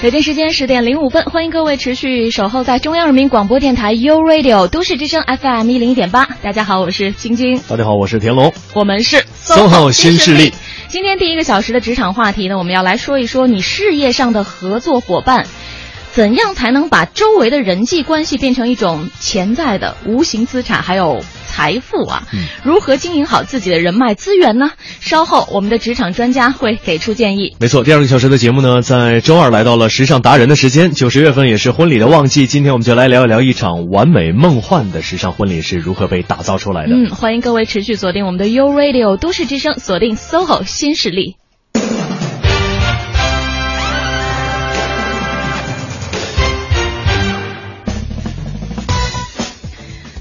北京时间十点零五分，欢迎各位持续守候在中央人民广播电台 u Radio 都市之声 FM 一零一点八。大家好，我是晶晶。大家好，我是田龙。我们是 SOHO 新势力。今天第一个小时的职场话题呢，我们要来说一说你事业上的合作伙伴，怎样才能把周围的人际关系变成一种潜在的无形资产，还有。财富啊，如何经营好自己的人脉资源呢？稍后我们的职场专家会给出建议。没错，第二个小时的节目呢，在周二来到了时尚达人的时间。九十月份也是婚礼的旺季，今天我们就来聊一聊一场完美梦幻的时尚婚礼是如何被打造出来的。嗯，欢迎各位持续锁定我们的 U Radio 都市之声，锁定 SOHO 新势力。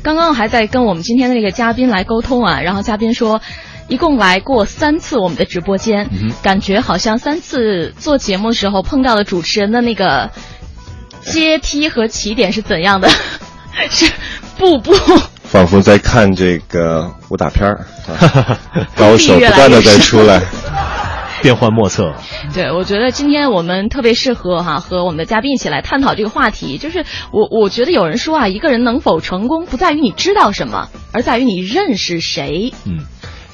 刚刚还在跟我们今天的那个嘉宾来沟通啊，然后嘉宾说，一共来过三次我们的直播间，感觉好像三次做节目的时候碰到的主持人的那个阶梯和起点是怎样的？是步步。仿佛在看这个武打片儿，高手不断的在出来。变幻莫测，对，我觉得今天我们特别适合哈和我们的嘉宾一起来探讨这个话题。就是我我觉得有人说啊，一个人能否成功，不在于你知道什么，而在于你认识谁。嗯。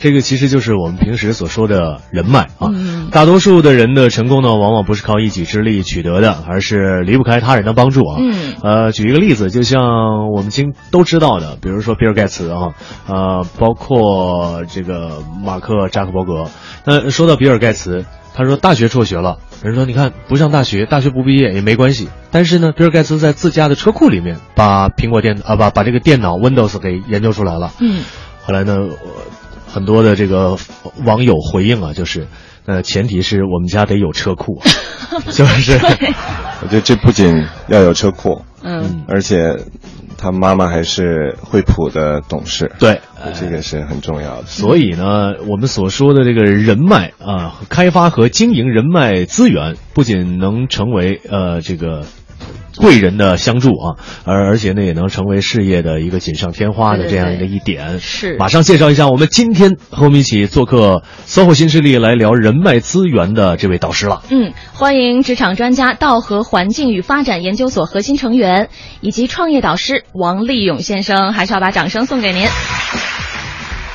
这个其实就是我们平时所说的人脉啊。大多数的人的成功呢，往往不是靠一己之力取得的，而是离不开他人的帮助啊。嗯。呃，举一个例子，就像我们今都知道的，比如说比尔盖茨啊，呃，包括这个马克扎克伯格。那说到比尔盖茨，他说大学辍学了，人说你看不上大学，大学不毕业也没关系。但是呢，比尔盖茨在自家的车库里面把苹果电啊把把这个电脑 Windows 给研究出来了。嗯。后来呢？很多的这个网友回应啊，就是，呃，前提是我们家得有车库，是不是？我觉得这不仅要有车库，嗯，而且他妈妈还是惠普的董事，对，这个是很重要的。所以呢，我们所说的这个人脉啊，开发和经营人脉资源，不仅能成为呃这个。贵人的相助啊，而而且呢，也能成为事业的一个锦上添花的这样一个一点。是，马上介绍一下我们今天和我们一起做客 SOHO 新势力来聊人脉资源的这位导师了。嗯，欢迎职场专家道和环境与发展研究所核心成员以及创业导师王立勇先生，还是要把掌声送给您。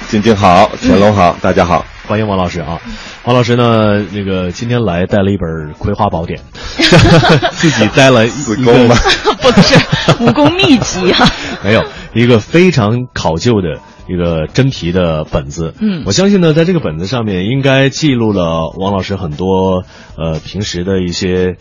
晶晶好，田龙好，大家好，欢迎王老师啊。王老师呢？那个今天来带了一本《葵花宝典》，自己带了子宫吗？不是武功秘籍啊，没有一个非常考究的一个真皮的本子。嗯，我相信呢，在这个本子上面应该记录了王老师很多呃平时的一些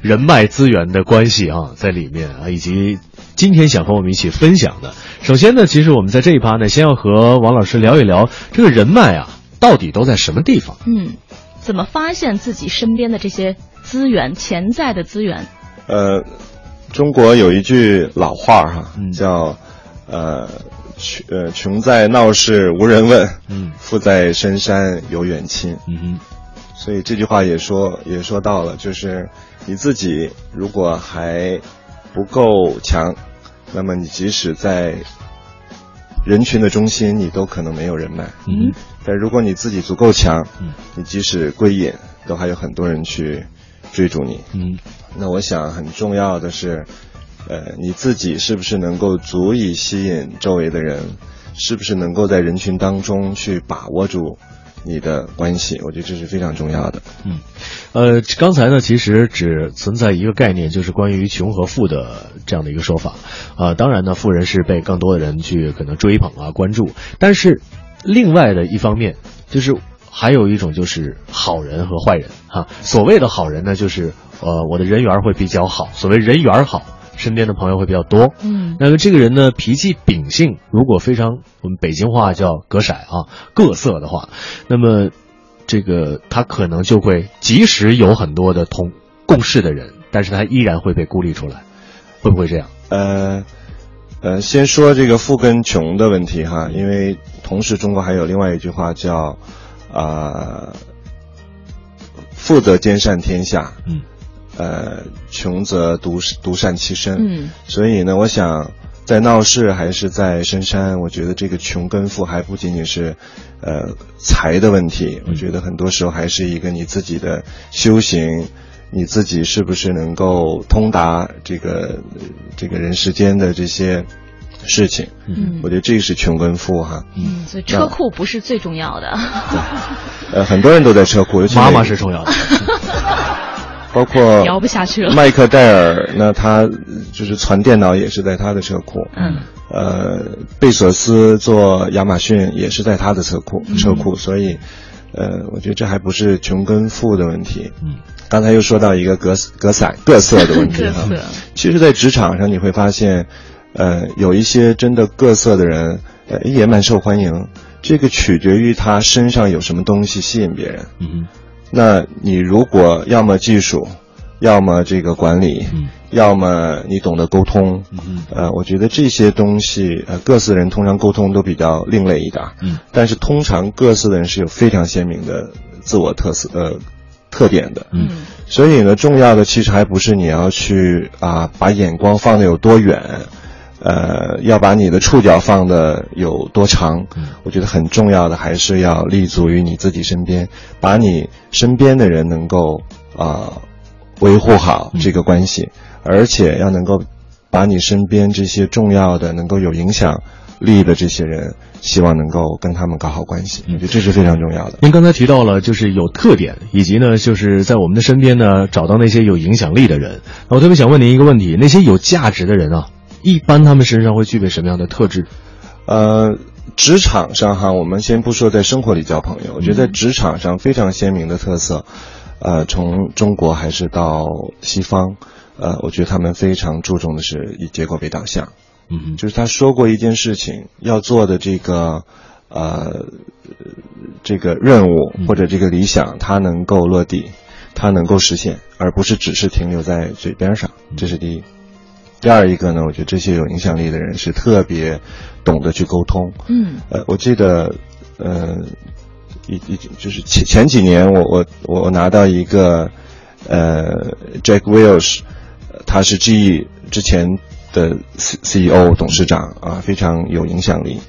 人脉资源的关系啊，在里面啊，以及今天想和我们一起分享的。首先呢，其实我们在这一趴呢，先要和王老师聊一聊这个人脉啊。到底都在什么地方？嗯，怎么发现自己身边的这些资源、潜在的资源？呃，中国有一句老话哈，叫呃穷呃穷在闹市无人问，嗯，富在深山有远亲，嗯哼。所以这句话也说也说到了，就是你自己如果还不够强，那么你即使在人群的中心，你都可能没有人脉。嗯。但如果你自己足够强，嗯，你即使归隐，都还有很多人去追逐你。嗯，那我想很重要的是，呃，你自己是不是能够足以吸引周围的人？是不是能够在人群当中去把握住你的关系？我觉得这是非常重要的。嗯，呃，刚才呢，其实只存在一个概念，就是关于穷和富的这样的一个说法。啊，当然呢，富人是被更多的人去可能追捧啊、关注，但是。另外的一方面，就是还有一种就是好人和坏人哈。所谓的好人呢，就是呃我的人缘会比较好。所谓人缘好，身边的朋友会比较多。嗯，那么这个人呢，脾气秉性如果非常我们北京话叫“格色”啊，各色的话，那么这个他可能就会即使有很多的同共事的人，但是他依然会被孤立出来，会不会这样？呃。呃，先说这个富跟穷的问题哈，因为同时中国还有另外一句话叫啊、富则兼善天下，嗯，呃，穷则独独善其身，嗯，所以呢，我想在闹市还是在深山，我觉得这个穷跟富还不仅仅是呃财的问题，我觉得很多时候还是一个你自己的修行。你自己是不是能够通达这个呃这个人世间的这些事情？嗯我觉得这个是穷跟富哈。嗯，所以车库不是最重要的。呃，很多人都在车库，尤其妈妈是重要的。包括聊不下去了麦克戴尔，那他就是传电脑也是在他的车库。嗯。呃，贝索斯做亚马逊也是在他的车库嗯车库，所以，呃，我觉得这还不是穷跟富的问题。嗯。刚才又说到一个各各色各色的问题 各哈色。其实，在职场上你会发现，呃，有一些真的各色的人，呃，也蛮受欢迎。这个取决于他身上有什么东西吸引别人。嗯那你如果要么技术，要么这个管理，嗯要么你懂得沟通，嗯呃，我觉得这些东西，呃，各色人通常沟通都比较另类一点，嗯，但是通常各色的人是有非常鲜明的自我特色呃特点的，嗯。所以呢，重要的其实还不是你要去啊把眼光放得有多远，呃，要把你的触角放得有多长。嗯。我觉得很重要的还是要立足于你自己身边，把你身边的人能够啊、维护好这个关系，而且要能够把你身边这些重要的、能够有影响力的这些人，希望能够跟他们搞好关系。我觉得这是非常重要的。您刚才提到了，就是有特点，以及呢，就是在我们的身边呢，找到那些有影响力的人。我特别想问您一个问题：那些有价值的人啊，一般他们身上会具备什么样的特质？呃，职场上哈，我们先不说在生活里交朋友，我觉得在职场上非常鲜明的特色，呃，从中国还是到西方，呃，我觉得他们非常注重的是以结果为导向，嗯就是他说过一件事情要做的这个，呃，这个任务或者这个理想，他能够落地，他能够实现，而不是只是停留在嘴边上，这是第一。第二一个呢，我觉得这些有影响力的人是特别懂得去沟通。嗯呃，我记得，呃，一一就是前前几年我，我我我拿到一个，呃，Jack Welch，呃他是 GE 之前的 C CEO 董事长啊，非常有影响力。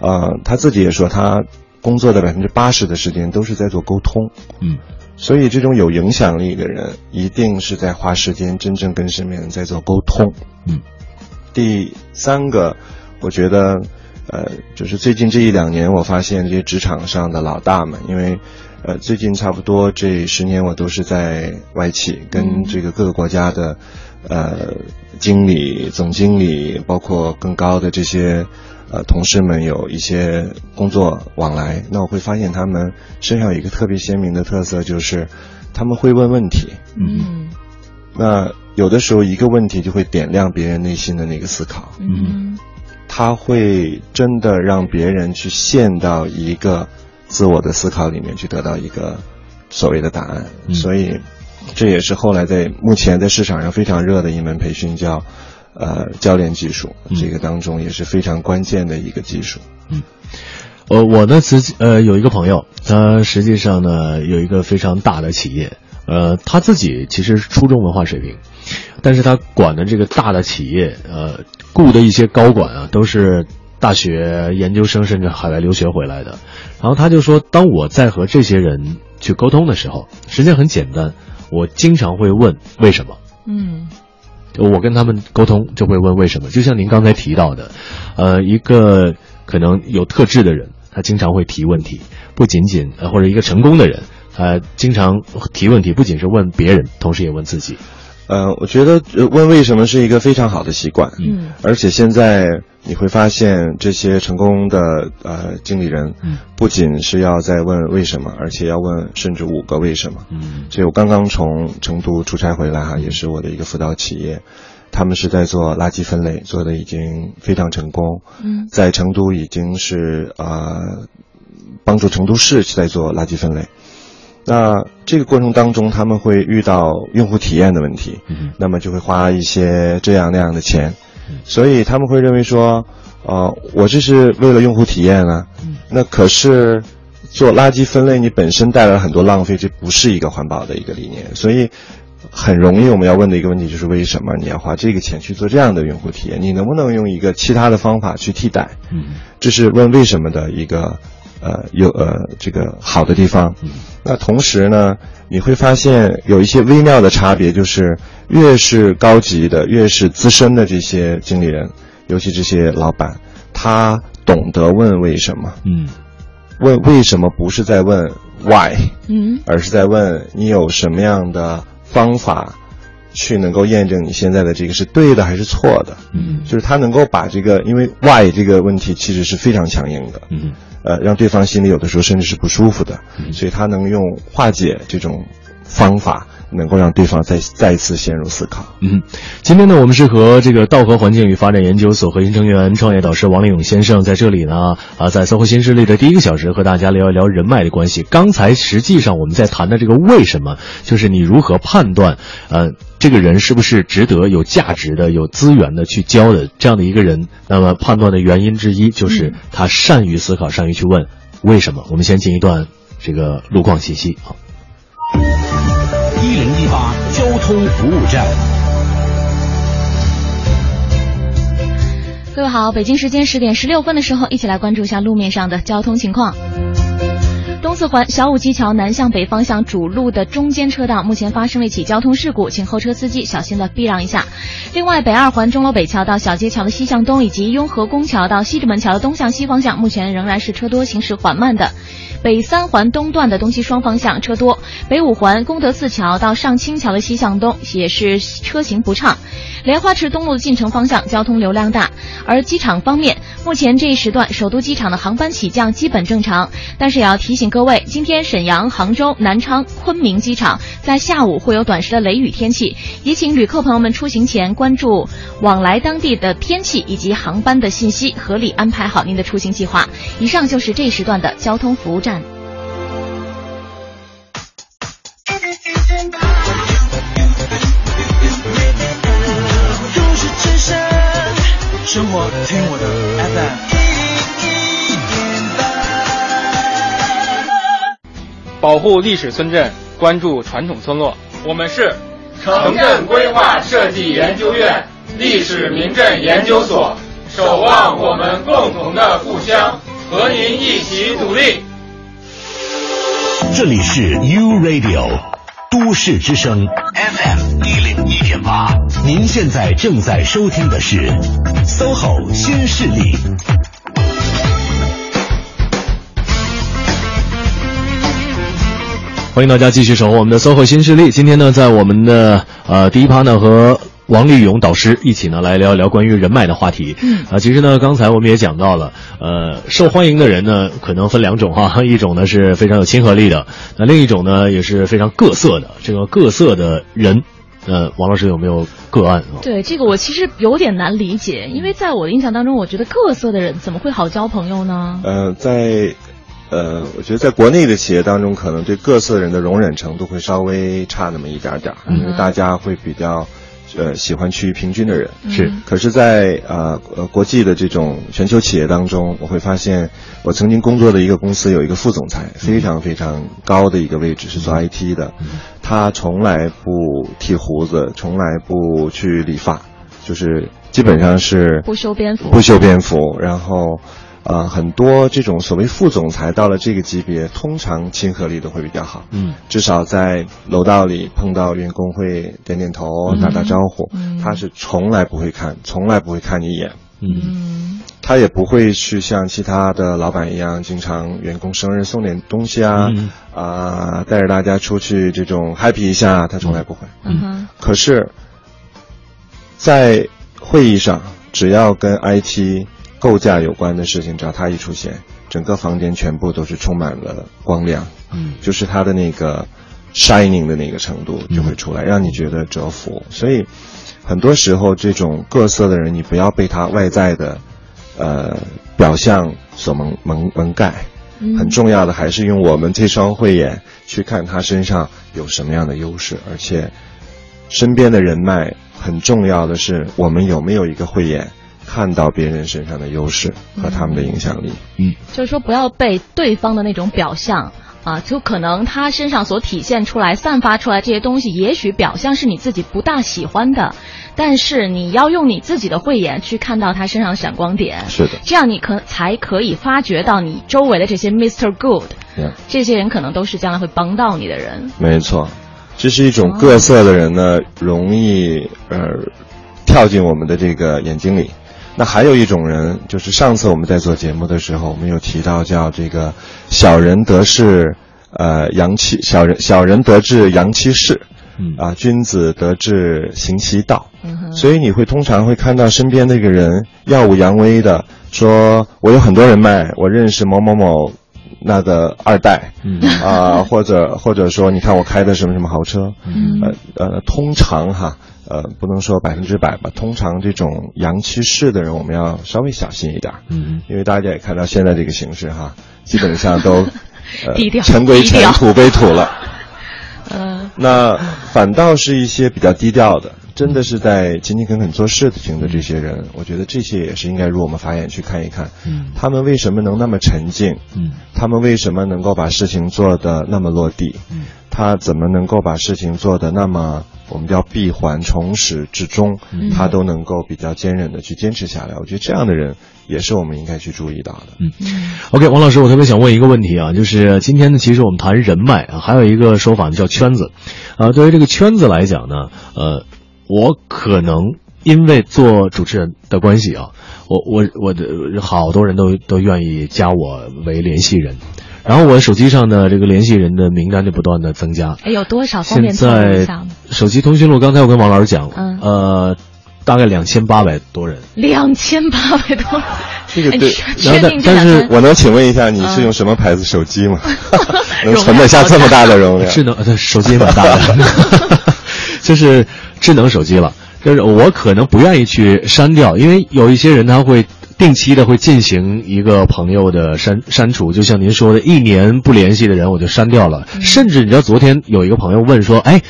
啊、他自己也说，他工作的百分之八十的时间都是在做沟通。嗯所以，这种有影响力的人，一定是在花时间真正跟身边人在做沟通。嗯。第三个，我觉得，呃，就是最近这一两年，我发现这些职场上的老大们，因为，呃，最近差不多这十年，我都是在外企，跟这个各个国家的，呃，经理、总经理，包括更高的这些。呃，同事们有一些工作往来，那我会发现他们身上有一个特别鲜明的特色，就是他们会问问题。嗯那有的时候一个问题就会点亮别人内心的那个思考，嗯他会真的让别人去陷到一个自我的思考里面去得到一个所谓的答案。嗯所以这也是后来在目前在市场上非常热的一门培训叫。呃，教练技术，嗯这个当中也是非常关键的一个技术。嗯呃，我呢，自己呃有一个朋友，他实际上呢有一个非常大的企业，呃，他自己其实是初中文化水平，但是他管的这个大的企业，呃，雇的一些高管啊，都是大学研究生甚至海外留学回来的。然后他就说，当我在和这些人去沟通的时候，实际上很简单，我经常会问为什么。嗯我跟他们沟通就会问为什么，就像您刚才提到的，呃，一个可能有特质的人，他经常会提问题，不仅仅呃或者一个成功的人，他经常提问题，不仅是问别人，同时也问自己。呃，我觉得呃问为什么是一个非常好的习惯。嗯而且现在你会发现，这些成功的呃经理人，嗯，不仅是要在问为什么，而且要问甚至五个为什么。嗯所以我刚刚从成都出差回来哈，也是我的一个辅导企业，他们是在做垃圾分类，做的已经非常成功。嗯在成都已经是呃帮助成都市在做垃圾分类。那这个过程当中，他们会遇到用户体验的问题，嗯那么就会花一些这样那样的钱。所以他们会认为说，呃，我这是为了用户体验啊，那可是做垃圾分类，你本身带来了很多浪费，这不是一个环保的一个理念，所以。很容易，我们要问的一个问题就是为什么你要花这个钱去做这样的用户体验？你能不能用一个其他的方法去替代？嗯，这是问为什么的一个呃有呃这个好的地方。那同时呢，你会发现有一些微妙的差别，就是越是高级的、越是资深的这些经理人，尤其这些老板，他懂得问为什么。嗯，问为什么不是在问 why，嗯，而是在问你有什么样的。方法，去能够验证你现在的这个是对的还是错的，嗯，就是他能够把这个，因为 why 这个问题其实是非常强硬的，嗯，呃，让对方心里有的时候甚至是不舒服的，所以他能用化解这种方法。能够让对方再再一次陷入思考。嗯，今天呢，我们是和这个道和环境与发展研究所核心成员、创业导师王立勇先生在这里呢，啊，在搜狐新势力的第一个小时和大家聊一聊人脉的关系。刚才实际上我们在谈的这个为什么，就是你如何判断，呃，这个人是不是值得、有价值的、有资源的去交的这样的一个人。那么判断的原因之一就是他善于思考，善于去问为什么。我们先进一段这个路况信息啊。一零一八交通服务站，各位好，北京时间十点十六分的时候，一起来关注一下路面上的交通情况。东四环小武基桥南向北方向主路的中间车道，目前发生了一起交通事故，请后车司机小心的避让一下。另外，北二环钟楼北桥到小街桥的西向东，以及雍和宫桥到西直门桥的东向西方向，目前仍然是车多，行驶缓慢的。北三环东段的东西双方向车多，北五环功德寺桥到上清桥的西向东也是车行不畅，莲花池东路进城方向交通流量大。而机场方面，目前这一时段首都机场的航班起降基本正常，但是也要提醒各位，今天沈阳、杭州、南昌、昆明机场在下午会有短时的雷雨天气，也请旅客朋友们出行前关注往来当地的天气以及航班的信息，合理安排好您的出行计划。以上就是这时段的交通服务。站。生活听我保护历史村镇，关注传统村落。我们是城镇规划设计研究院历史名镇研究所，守望我们共同的故乡，和您一起努力。这里是 U Radio 都市之声 FM 一零一点八，您现在正在收听的是 SOHO 新势力。欢迎大家继续守候我们的 SOHO 新势力。今天呢，在我们的呃第一趴呢和。王立勇导师一起呢来聊一聊关于人脉的话题。嗯啊，其实呢，刚才我们也讲到了，呃，受欢迎的人呢可能分两种哈，一种呢是非常有亲和力的，那另一种呢也是非常各色的。这个各色的人，呃，王老师有没有个案啊？对这个我其实有点难理解，因为在我的印象当中，我觉得各色的人怎么会好交朋友呢？呃，在呃，我觉得在国内的企业当中，可能对各色人的容忍程度会稍微差那么一点点儿，因为大家会比较。呃，喜欢趋于平均的人是，可是在，呃呃国际的这种全球企业当中，我会发现，我曾经工作的一个公司有一个副总裁，非常非常高的一个位置，是做 IT 的，他从来不剃胡子，从来不去理发，就是基本上是不修边幅，不修边幅，然后。啊，很多这种所谓副总裁到了这个级别，通常亲和力都会比较好。嗯，至少在楼道里碰到员工会点点头、打打招呼。嗯，他是从来不会看，从来不会看你一眼。嗯，他也不会去像其他的老板一样，经常员工生日送点东西啊，啊，带着大家出去这种 happy 一下，他从来不会。嗯哼。可是，在会议上，只要跟 IT。构架有关的事情，只要他一出现，整个房间全部都是充满了光亮，嗯，就是他的那个 shining 的那个程度就会出来，让你觉得折服。所以，很多时候这种各色的人，你不要被他外在的，呃，表象所蒙蒙蒙盖。很重要的还是用我们这双慧眼去看他身上有什么样的优势，而且身边的人脉很重要的是，我们有没有一个慧眼，看到别人身上的优势和他们的影响力。嗯就是说不要被对方的那种表象啊，就可能他身上所体现出来、散发出来这些东西，也许表象是你自己不大喜欢的，但是你要用你自己的慧眼去看到他身上的闪光点，是的，这样你可才可以发掘到你周围的这些 Mr. Good，嗯这些人可能都是将来会帮到你的人。没错，这是一种各色的人呢，容易呃跳进我们的这个眼睛里。那还有一种人，就是上次我们在做节目的时候，我们有提到叫这个小人得势，呃，阳气小人小人得志阳气势，嗯。啊，君子得志行其道。嗯，所以你会通常会看到身边那个人耀武扬威的，说我有很多人脉，我认识某某某那个二代，嗯。啊、或者或者说你看我开的什么什么豪车，嗯。呃呃，通常哈，呃，不能说百分之百吧，通常这种阳气势的人，我们要稍微小心一点，嗯因为大家也看到现在这个形势哈，基本上都。呃低调尘归尘，土归土了。嗯那反倒是一些比较低调的，真的是在勤勤恳恳做事情的这些人，我觉得这些也是应该入我们法眼去看一看，嗯。他们为什么能那么沉静，嗯。他们为什么能够把事情做得那么落地，嗯。他怎么能够把事情做得那么我们叫闭环从始至终，嗯。他都能够比较坚韧的去坚持下来。我觉得这样的人也是我们应该去注意到的。嗯。OK，王老师，我特别想问一个问题啊，就是今天呢，其实我们谈人脉啊，还有一个说法呢叫圈子，啊，对于这个圈子来讲呢，呃，我可能因为做主持人的关系啊，我我我的好多人都都愿意加我为联系人，然后我手机上的这个联系人的名单就不断的增加，哎，有多少方现在？手机通讯录，刚才我跟王老师讲，嗯呃，大概两千八百多人。两千八百多，这个对哎确然后确定但是我能请问一下，你是用什么牌子手机吗？能存得下这么大的 容量？智能呃，手机也蛮大的，就是智能手机了。就是我可能不愿意去删掉，因为有一些人他会定期的会进行一个朋友的删删除，就像您说的，一年不联系的人我就删掉了。甚至你知道，昨天有一个朋友问说，哎。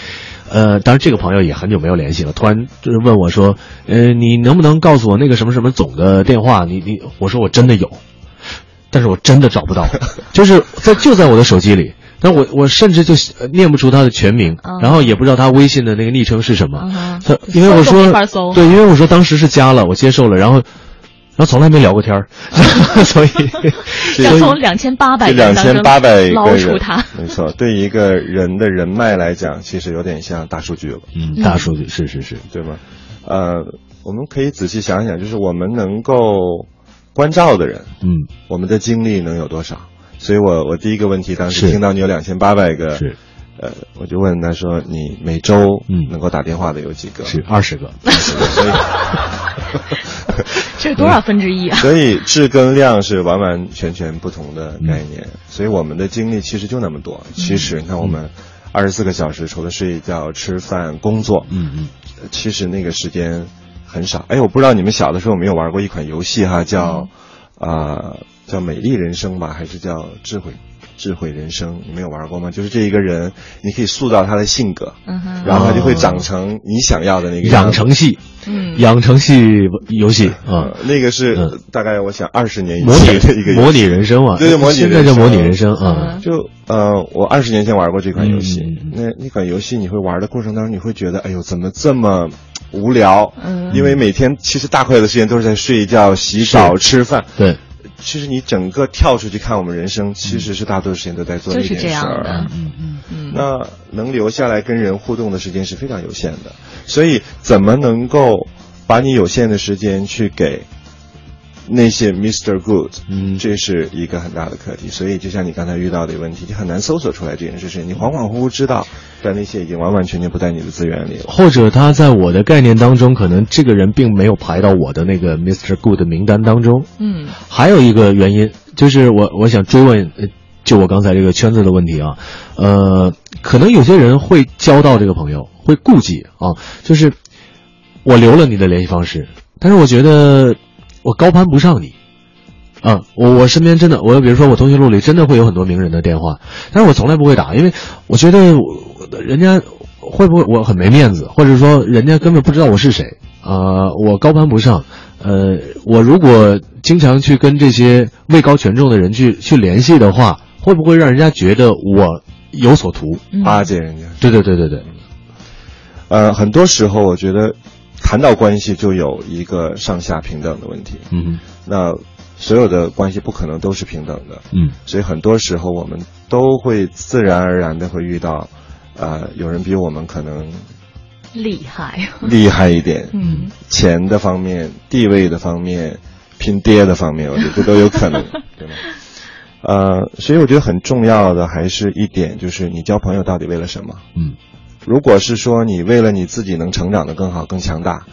呃，当然，这个朋友也很久没有联系了。突然就是问我说：“呃，你能不能告诉我那个什么什么总的电话？你你，我说我真的有，但是我真的找不到，就是在就在我的手机里，但我我甚至就呃念不出他的全名，嗯然后也不知道他微信的那个昵称是什么。他因为我说对，因为我说当时是加了，我接受了，然后然后从来没聊过天儿 所以要从两千八百这两千八百个捞出人它。，没错，对一个人的人脉来讲，其实有点像大数据了，嗯，大数据是是是，对吗？呃，我们可以仔细想想，就是我们能够关照的人，嗯我们的精力能有多少？所以我我第一个问题当时听到你有两千八百个，是呃，我就问他说你每周嗯能够打电话的有几个？是二十个，所以这 是多少分之一啊？所以质跟量是完完全全不同的概念，嗯所以我们的精力其实就那么多。其实你看我们二十四个小时，除了睡觉、吃饭、工作，嗯嗯呃其实那个时间很少。哎，我不知道你们小的时候有没有玩过一款游戏哈，叫嗯啊、叫美丽人生吧，还是叫智慧智慧人生？你们有玩过吗？就是这一个人，你可以塑造他的性格，嗯，然后他就会长成你想要的那个养成系，嗯，养成系游戏啊。呃，那个是、嗯。大概我想二十年以模前的一个游戏。拟模拟人生嘛，对对模拟现在叫人生模拟人生啊，就呃，我二十年前玩过这款游戏，那那款游戏你会玩的过程当中，你会觉得，哎呦，怎么这么无聊？嗯。因为每天其实大块的时间都是在睡觉、洗澡、吃饭。对，其实你整个跳出去看我们人生，其实是大多数时间都在做那件事儿。的。嗯嗯嗯，那能留下来跟人互动的时间是非常有限的，所以怎么能够把你有限的时间去给那些 Mr. Good，嗯这是一个很大的课题。所以就像你刚才遇到的问题，你很难搜索出来这件事情，你恍恍惚惚知道，但那些已经完完全全不在你的资源里了。或者他在我的概念当中，可能这个人并没有排到我的那个 Mr. Good 名单当中。嗯还有一个原因就是我我想追问，呃就我刚才这个圈子的问题啊，呃，可能有些人会交到这个朋友，会顾忌啊，就是我留了你的联系方式，但是我觉得我高攀不上你。啊，我我身边真的，我比如说我通讯录里真的会有很多名人的电话，但是我从来不会打，因为我觉得我人家会不会我很没面子，或者说人家根本不知道我是谁啊、我高攀不上。呃，我如果经常去跟这些位高权重的人去去联系的话，会不会让人家觉得我有所图？嗯巴结人家。对对对对对，呃，很多时候我觉得谈到关系就有一个上下平等的问题。嗯那所有的关系不可能都是平等的，嗯。所以很多时候我们都会自然而然的会遇到，呃，有人比我们可能厉害，厉害一点，嗯，钱的方面、地位的方面、拼爹的方面，我觉得这都有可能，对吗？呃，所以我觉得很重要的还是一点，就是你交朋友到底为了什么？嗯如果是说你为了你自己能成长的更好、更强大，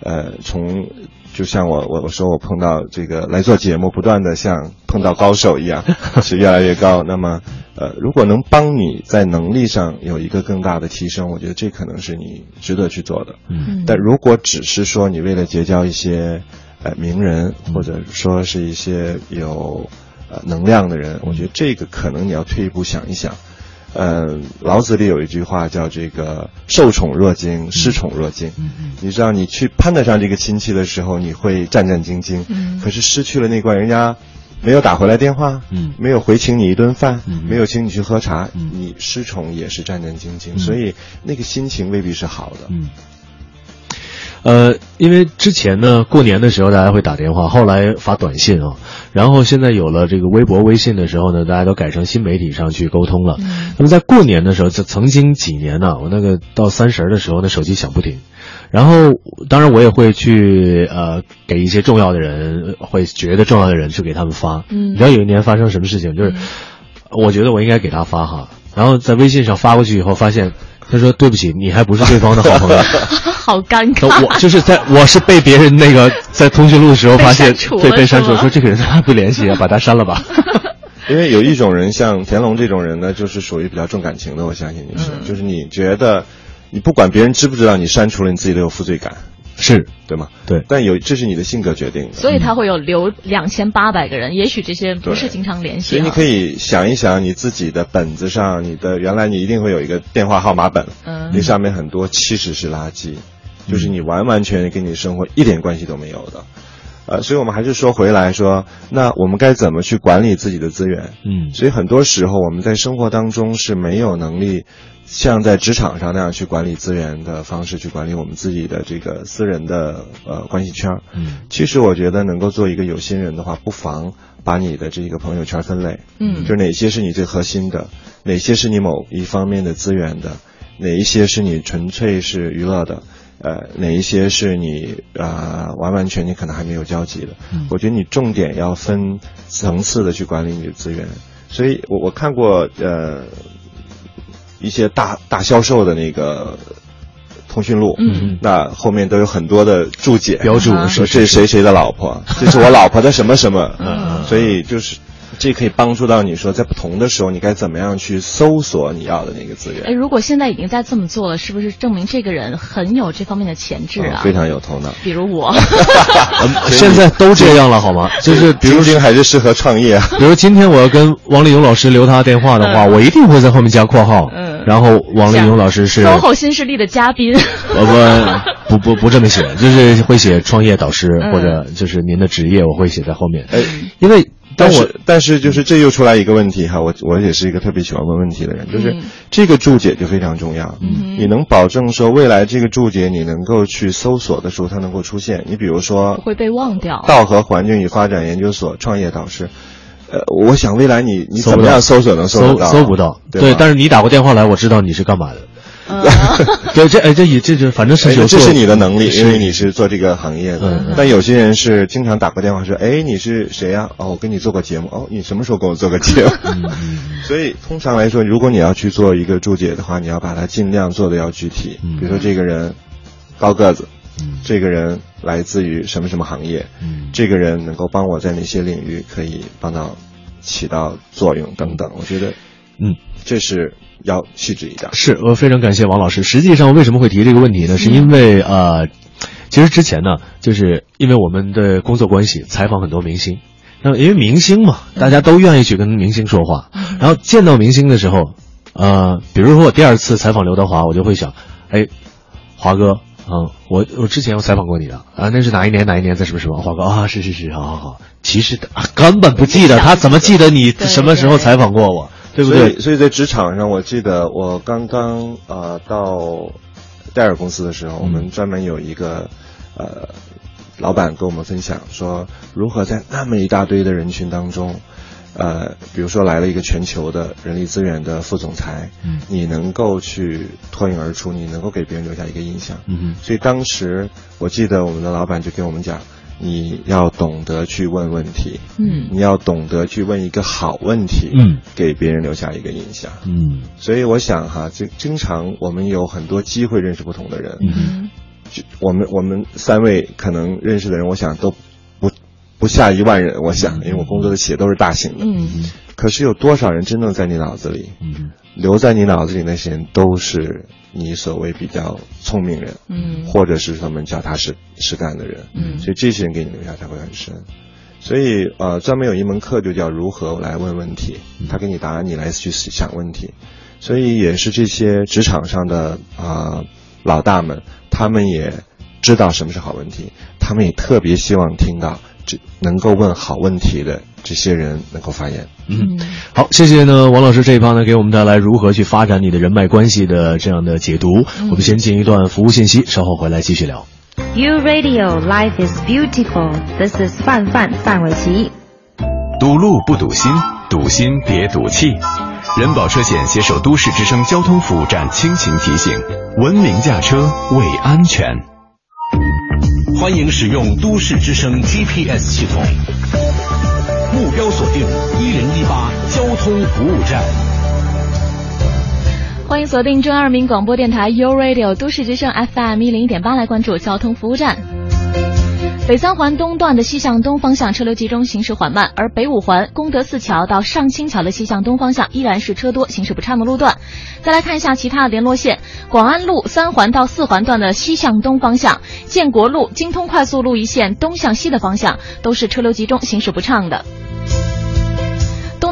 呃，从就像我我我说我碰到这个来做节目，不断的像碰到高手一样，是越来越高。那么，呃，如果能帮你在能力上有一个更大的提升，我觉得这可能是你值得去做的。嗯但如果只是说你为了结交一些呃名人，或者说是一些有呃能量的人，我觉得这个可能你要退一步想一想。呃，老子里有一句话叫这个“受宠若惊，失宠若惊”。你知道，你去攀得上这个亲戚的时候，你会战战兢兢。嗯。可是失去了那关，人家没有打回来电话，嗯。没有回请你一顿饭，嗯。没有请你去喝茶，嗯。你失宠也是战战兢兢，嗯。所以那个心情未必是好的。嗯。呃，因为之前呢，过年的时候大家会打电话，后来发短信啊，然后现在有了这个微博、微信的时候呢，大家都改成新媒体上去沟通了。那么在过年的时候，曾曾经几年呢，我那个到三十的时候，那手机响不停，然后当然我也会去呃给一些重要的人，会觉得重要的人去给他们发。嗯你知道有一年发生什么事情？就是我觉得我应该给他发哈，然后在微信上发过去以后，发现他说对不起，你还不是对方的好朋友。好尴尬。我就是在我是被别人那个在通讯录的时候发现被被删除，说这个人他不联系啊，把他删了吧。因为有一种人，像田龙这种人呢，就是属于比较重感情的。我相信你是，嗯就是你觉得，你不管别人知不知道你删除了，你自己都有负罪感，是对吗？对，但有这是你的性格决定的。所以他会有留两千八百个人，也许这些不是经常联系、啊。所以你可以想一想，你自己的本子上，你的原来你一定会有一个电话号码本，嗯那上面很多其实是垃圾，就是你完完全全跟你生活一点关系都没有的。呃，所以我们还是说回来说，那我们该怎么去管理自己的资源？嗯所以很多时候我们在生活当中是没有能力像在职场上那样去管理资源的方式去管理我们自己的这个私人的呃关系圈儿。嗯其实我觉得能够做一个有心人的话，不妨把你的这个朋友圈分类，嗯就是哪些是你最核心的，哪些是你某一方面的资源的，哪一些是你纯粹是娱乐的。呃，哪一些是你啊、呃完完全全可能还没有交集的？嗯我觉得你重点要分层次的去管理你的资源。所以我我看过呃一些大大销售的那个通讯录，嗯那后面都有很多的注解标注啊说这是谁谁的老婆，这是我老婆的什么什么，嗯所以就是这可以帮助到你说在不同的时候你该怎么样去搜索你要的那个资源哎，如果现在已经在这么做了，是不是证明这个人很有这方面的潜质啊？嗯非常有头脑。比如我，呃 现在都这样了好吗？就是比如还是适合创业啊。比如今天我要跟王丽勇老师留他电话的话，嗯我一定会在后面加括号，嗯然后王力宏老师是 SOHO 新势力的嘉宾。我不不不不这么写，就是会写创业导师、嗯或者就是您的职业，我会写在后面。哎，因为但我但是但是就是这又出来一个问题哈，我我也是一个特别喜欢问问题的人，就是嗯这个注解就非常重要，嗯你能保证说未来这个注解你能够去搜索的时候它能够出现，你比如说会被忘掉。道和环境与发展研究所创业导师。呃，我想未来你你怎么样搜索能搜？搜不到，对吧但是你打过电话来，我知道你是干嘛的。嗯 对，这哎这也这这反正是有哎这是你的能力，因为你是做这个行业的。但有些人是经常打过电话说：“哎，你是谁呀、哦，我跟你做过节目。哦，你什么时候跟我做过节目？” 嗯所以通常来说，如果你要去做一个注解的话，你要把它尽量做的要具体。嗯比如说这个人高个子，嗯这个人来自于什么什么行业，嗯这个人能够帮我在哪些领域可以帮到起到作用等等。我觉得，嗯，这是要细致一点。是我非常感谢王老师。实际上，为什么会提这个问题呢？是因为呃，其实之前呢，就是因为我们的工作关系，采访很多明星。那么因为明星嘛，大家都愿意去跟明星说话，然后见到明星的时候，呃，比如说我第二次采访刘德华，我就会想，哎，华哥，嗯，我我之前有采访过你的啊，那是哪一年哪一年在什么时候？华哥啊，是是是，好好好。其实啊 根本不记得，他怎么记得你什么时候采访过我，对不所以对？所以在职场上，我记得我刚刚呃到戴尔公司的时候，我们专门有一个呃老板跟我们分享说，如何在那么一大堆的人群当中。呃，比如说来了一个全球的人力资源的副总裁，嗯。你能够去脱颖而出，你能够给别人留下一个印象，嗯哼。所以当时我记得我们的老板就跟我们讲，你要懂得去问问题，嗯。你要懂得去问一个好问题，嗯，给别人留下一个印象。嗯。所以我想哈，经经常我们有很多机会认识不同的人，嗯就我们我们三位可能认识的人，我想都不不下一万人，我想，因为我工作的企业都是大型的，嗯。可是有多少人真正在你脑子里嗯。留在你脑子里那些人，都是你所谓比较聪明人，嗯。或者是他们脚踏实实干的人，嗯。所以这些人给你留下才会很深。所以呃，专门有一门课就叫如何来问问题，他给你答案，你来去想问题。所以也是这些职场上的啊、呃老大们，他们也知道什么是好问题，他们也特别希望听到这能够问好问题的这些人能够发言。嗯，好，谢谢呢，王老师这一趴呢，给我们带来如何去发展你的人脉关系的这样的解读。我们先进一段服务信息，稍后回来继续聊。You Radio Life is beautiful. This is 范范范玮琪。堵路不堵心，堵心别堵气。人保车险携手都市之声交通服务站倾情提醒：文明驾车为安全。欢迎使用都市之声 GPS 系统，目标锁定一零一八交通服务站。欢迎锁定中央人民广播电台 u Radio 都市之声 FM 一零一点八，来关注交通服务站。北三环东段的西向东方向车流集中，行驶缓慢；而北五环功德寺桥到上清桥的西向东方向依然是车多，行驶不畅的路段。再来看一下其他的联络线：广安路三环到四环段的西向东方向，建国路、京通快速路一线东向西的方向都是车流集中，行驶不畅的。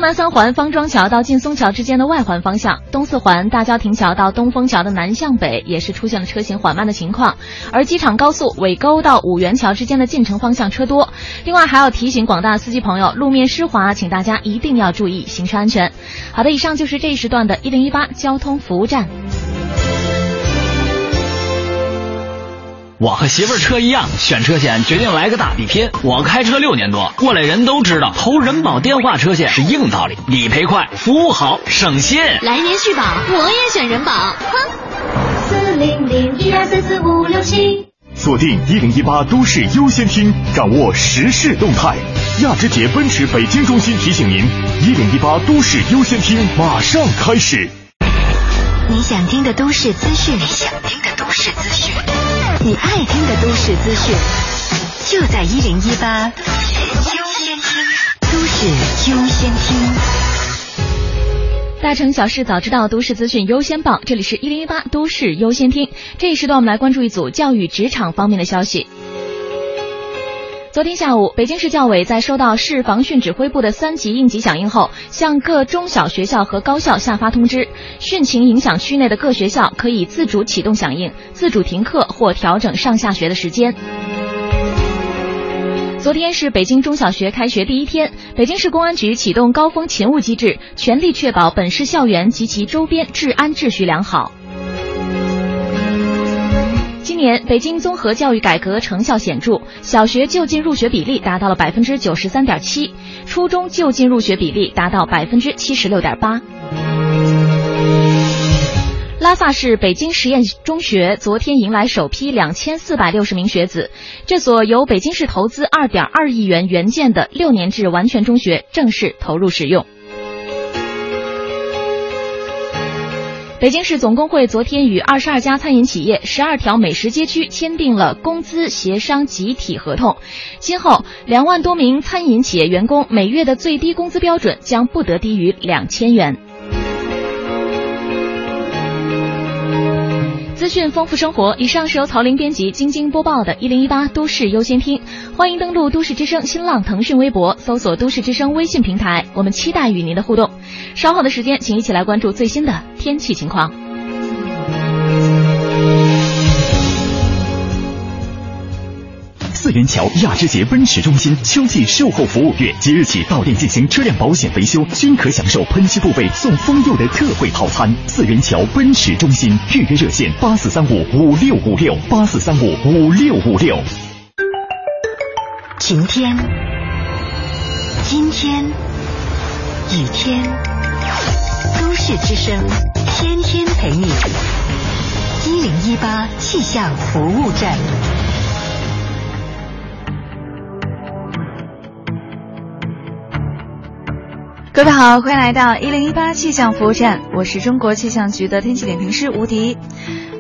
南三环方庄桥到劲松桥之间的外环方向，东四环大郊亭桥到东风桥的南向北也是出现了车行缓慢的情况，而机场高速尾沟到五元桥之间的进城方向车多。另外还要提醒广大司机朋友，路面湿滑，请大家一定要注意行车安全。好的，以上就是这一时段的一零一八交通服务站。我和媳妇儿车一样，选车险决定来个大比拼。我开车六年多，过来人都知道，投人保电话车险是硬道理，理赔快，服务好，省心。来年续保，我也选人保，哼。四零零一二三四五六七。锁定一零一八都市优先听，掌握时事动态。亚之杰奔驰北京中心提醒您：一零一八都市优先听马上开始。你想听的都市资讯，你想听的都市资讯，你爱听的都市资讯，就在一零一八优先听，都市优先听。大城小事早知道，都市资讯优先报。这里是一零一八都市优先听。这一时段，我们来关注一组教育职场方面的消息。昨天下午，北京市教委在收到市防汛指挥部的三级应急响应后，向各中小学校和高校下发通知，汛情影响区内的各学校可以自主启动响应、自主停课或调整上下学的时间。昨天是北京中小学开学第一天，北京市公安局启动高峰勤务机制，全力确保本市校园及其周边治安秩序良好。今年，北京综合教育改革成效显著，小学就近入学比例达到了百分之九十三点七，初中就近入学比例达到百分之七十六点八。拉萨市北京实验中学昨天迎来首批两千四百六十名学子，这所由北京市投资二点二亿元援建的六年制完全中学正式投入使用。北京市总工会昨天与二十二家餐饮企业、十二条美食街区签订了工资协商集体合同，今后两万多名餐饮企业员工每月的最低工资标准将不得低于两千元。资讯丰富生活。以上是由曹林编辑、晶晶播报的《一零一八都市优先听》，欢迎登录都市之声新浪、腾讯微博，搜索“都市之声”微信平台，我们期待与您的互动。稍后的时间，请一起来关注最新的天气情况。四元桥亚之杰奔驰中心秋季售后服务月，即日起到店进行车辆保险维修，均可享受喷漆部位送封釉的特惠套餐。四元桥奔驰中心预约热线：八四三五五六五六八四三五五六五六。晴天，阴天，雨天，都市之声，天天陪你。一零一八气象服务站。各位好，欢迎来到一零一八气象服务站，我是中国气象局的天气点评师吴迪。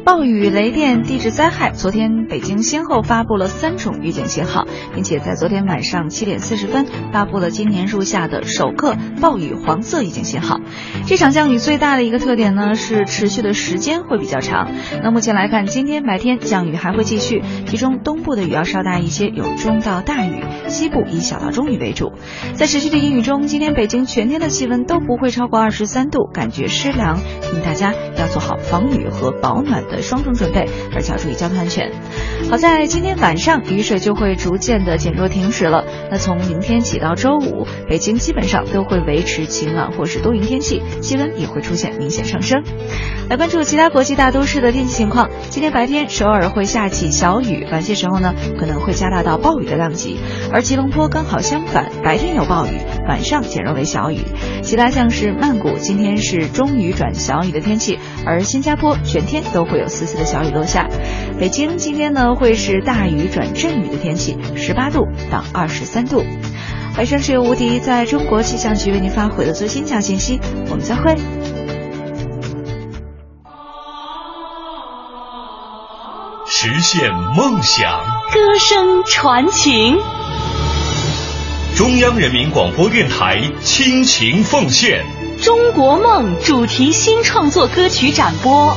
暴雨、雷电、地质灾害，昨天北京先后发布了三种预警信号，并且在昨天晚上七点四十分发布了今年入夏的首个暴雨黄色预警信号。这场降雨最大的一个特点呢是持续的时间会比较长。那目前来看，今天白天降雨还会继续，其中东部的雨要稍大一些，有中到大雨；西部以小到中雨为主。在持续的阴雨中，今天北京全天的气温都不会超过二十三度，感觉湿凉，请大家要做好防雨和保暖的双重准备，而且要注意交通安全。好在今天晚上雨水就会逐渐的减弱停止了。那从明天起到周五，北京基本上都会维持晴朗或是多云天气，气温也会出现明显上升。来关注其他国际大都市的天气情况。今天白天首尔会下起小雨，晚些时候呢可能会加大到暴雨的量级，而吉隆坡刚好相反，白天有暴雨，晚上减弱为小雨。其他像是曼谷今天是中雨转小雨的天气，而新加坡全天都会有丝丝的小雨落下。北京今天呢会是大雨转阵雨的天气，十八度到二十三度。以上是由吴迪在中国气象局为您发回的最新气象信息，我们再会。实现梦想，歌声传情。中央人民广播电台倾情奉献《中国梦》主题新创作歌曲展播，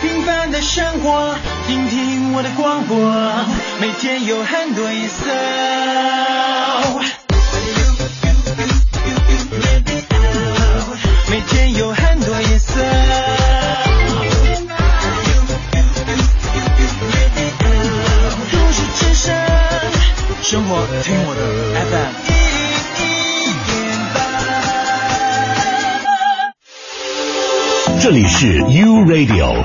平凡的生活，听听我的广播，每天有很多颜色。每天有很多颜色。都市之声，生活听我的 FM 这里是 U Radio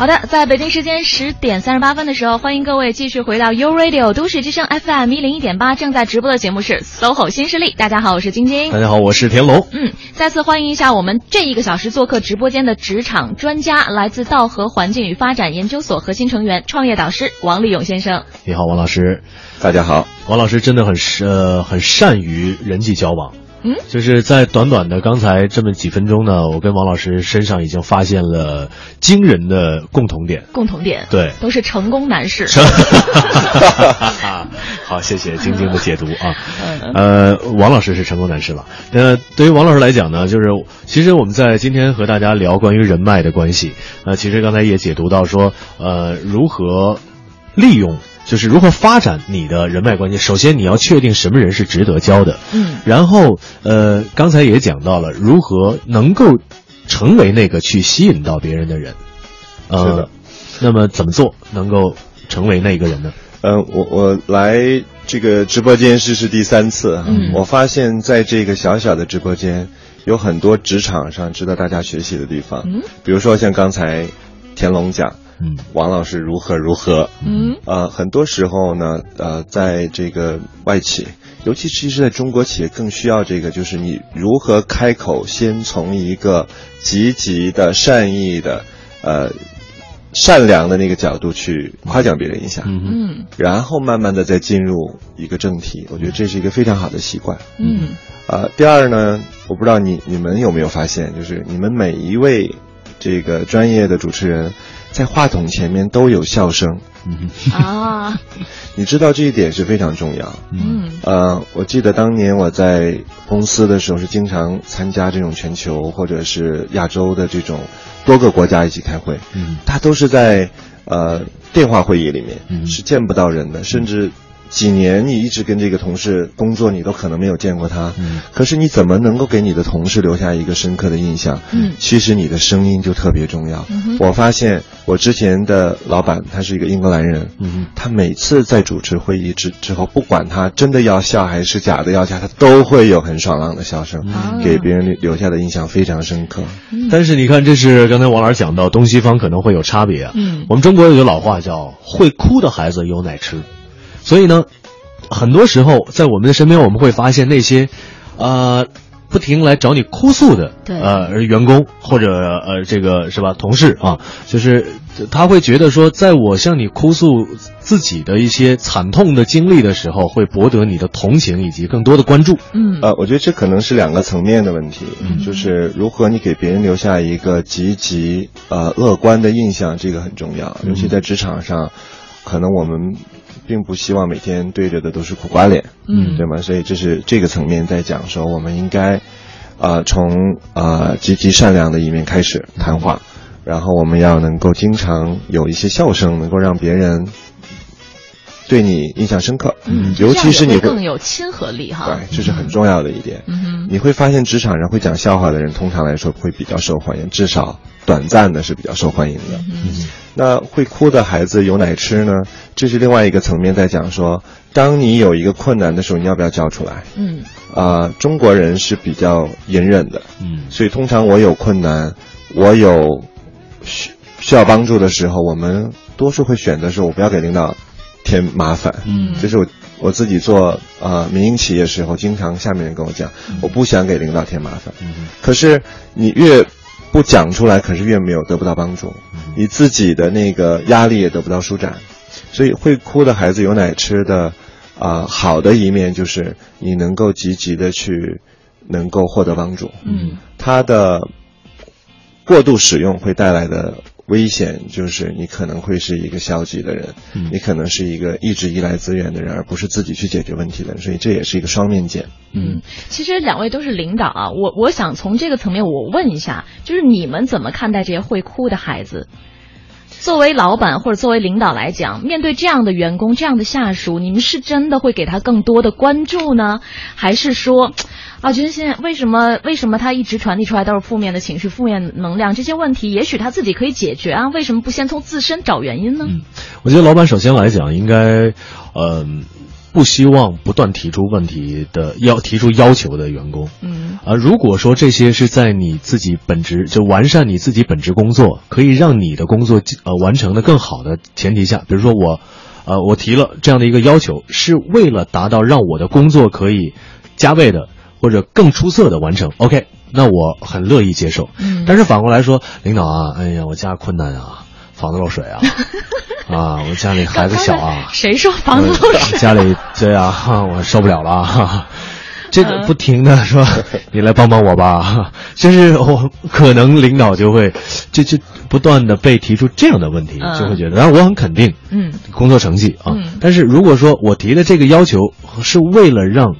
好的，在北京时间十点三十八分的时候，欢迎各位继续回到 U Radio 都市之声 FM 一零一点八，正在直播的节目是 SOHO 新势力。大家好，我是晶晶。大家好，我是田龙。嗯，再次欢迎一下我们这一个小时做客直播间的职场专家，来自道和环境与发展研究所核心成员、创业导师王立勇先生。你好，王老师。大家好，王老师真的很呃很善于人际交往。嗯，就是在短短的刚才这么几分钟呢，我跟王老师身上已经发现了惊人的共同点。共同点，对，都是成功男士。好，谢谢晶晶的解读啊。嗯呃，王老师是成功男士了。那对于王老师来讲呢，就是其实我们在今天和大家聊关于人脉的关系。呃，其实刚才也解读到说，呃，如何利用。就是如何发展你的人脉关系。首先，你要确定什么人是值得交的。嗯。然后，呃，刚才也讲到了如何能够成为那个去吸引到别人的人。呃、是的。那么怎么做能够成为那个人呢？嗯，我我来这个直播间试试第三次，嗯我发现在这个小小的直播间，有很多职场上值得大家学习的地方。嗯。比如说像刚才田龙讲。嗯，王老师如何如何？嗯，呃，很多时候呢，呃，在这个外企，尤其其实在中国企业更需要这个，就是你如何开口，先从一个积极的、善意的，呃，善良的那个角度去夸奖别人一下，嗯。然后慢慢的再进入一个正题，我觉得这是一个非常好的习惯。嗯。啊、第二呢，我不知道你你们有没有发现，就是你们每一位这个专业的主持人，在话筒前面都有笑声，啊。你知道这一点是非常重要。嗯。呃，我记得当年我在公司的时候是经常参加这种全球或者是亚洲的这种多个国家一起开会，嗯，他都是在呃电话会议里面，是见不到人的，甚至几年你一直跟这个同事工作，你都可能没有见过他，嗯，可是你怎么能够给你的同事留下一个深刻的印象？嗯其实你的声音就特别重要。嗯我发现我之前的老板他是一个英格兰人，嗯他每次在主持会议之之后，不管他真的要笑还是假的要笑，他都会有很爽朗的笑声，啊给别人留留下的印象非常深刻。但是你看，这是刚才王老师讲到东西方可能会有差别啊。嗯我们中国有句老话叫“会哭的孩子有奶吃”，所以呢，很多时候在我们的身边，我们会发现那些，呃，不停来找你哭诉的，呃，员工或者呃这个是吧同事啊，就是他会觉得说，在我向你哭诉自己的一些惨痛的经历的时候，会博得你的同情以及更多的关注。嗯呃，我觉得这可能是两个层面的问题，就是如何你给别人留下一个积极、呃乐观的印象，这个很重要。尤其在职场上，可能我们并不希望每天对着的都是苦瓜脸，嗯对吗？所以这是这个层面在讲说，我们应该，呃，从呃积极善良的一面开始谈话，然后我们要能够经常有一些笑声，能够让别人对你印象深刻，嗯，尤其是你更有亲和力哈。对，这是很重要的一点。嗯你会发现职场上会讲笑话的人，通常来说会比较受欢迎，至少短暂的是比较受欢迎的。嗯那会哭的孩子有奶吃呢？这是另外一个层面在讲说，当你有一个困难的时候，你要不要叫出来？嗯啊、中国人是比较隐忍的，嗯所以通常我有困难，我有需需要帮助的时候，我们多数会选择说，我不要给领导添麻烦。嗯这是我我自己做呃民营企业时候，经常下面人跟我讲，我不想给领导添麻烦。嗯可是你越不讲出来，可是越没有得不到帮助，你自己的那个压力也得不到舒展。所以会哭的孩子有奶吃的，啊、好的一面就是你能够积极的去能够获得帮助。嗯他的过度使用会带来的危险就是你可能会是一个消极的人，嗯你可能是一个一直依赖资源的人，而不是自己去解决问题的人，所以这也是一个双面剑。嗯，其实两位都是领导啊，我我想从这个层面我问一下，就是你们怎么看待这些会哭的孩子？作为老板或者作为领导来讲，面对这样的员工、这样的下属，你们是真的会给他更多的关注呢，还是说，啊，觉得现在为什么为什么他一直传递出来都是负面的情绪、负面能量？这些问题也许他自己可以解决啊，为什么不先从自身找原因呢？我觉得老板首先来讲，应该，嗯、不希望不断提出问题的要提出要求的员工。嗯啊，如果说这些是在你自己本职就完善你自己本职工作，可以让你的工作呃完成的更好的前提下，比如说我，呃，我提了这样的一个要求，是为了达到让我的工作可以加倍的或者更出色的完成。OK，那我很乐意接受。嗯但是反过来说，领导啊，哎呀，我家困难啊，房子漏水啊，啊，我家里孩子小啊，谁说房子漏水？家里对啊，我受不了了啊。这个不停的说，你来帮帮我吧，就是我可能领导就会，就就不断的被提出这样的问题，嗯。就会觉得，当然我很肯定，嗯。工作成绩啊，嗯。但是如果说我提的这个要求是为了让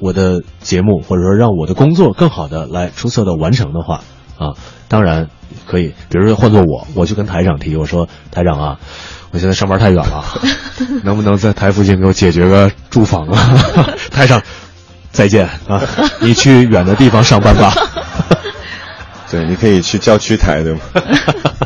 我的节目或者说让我的工作更好的来出色的完成的话，啊，当然可以，比如说换做我，我去跟台长提，我说台长啊，我现在上班太远了，能不能在台附近给我解决个住房啊？台长，再见啊，你去远的地方上班吧。对，你可以去郊区台，对吗？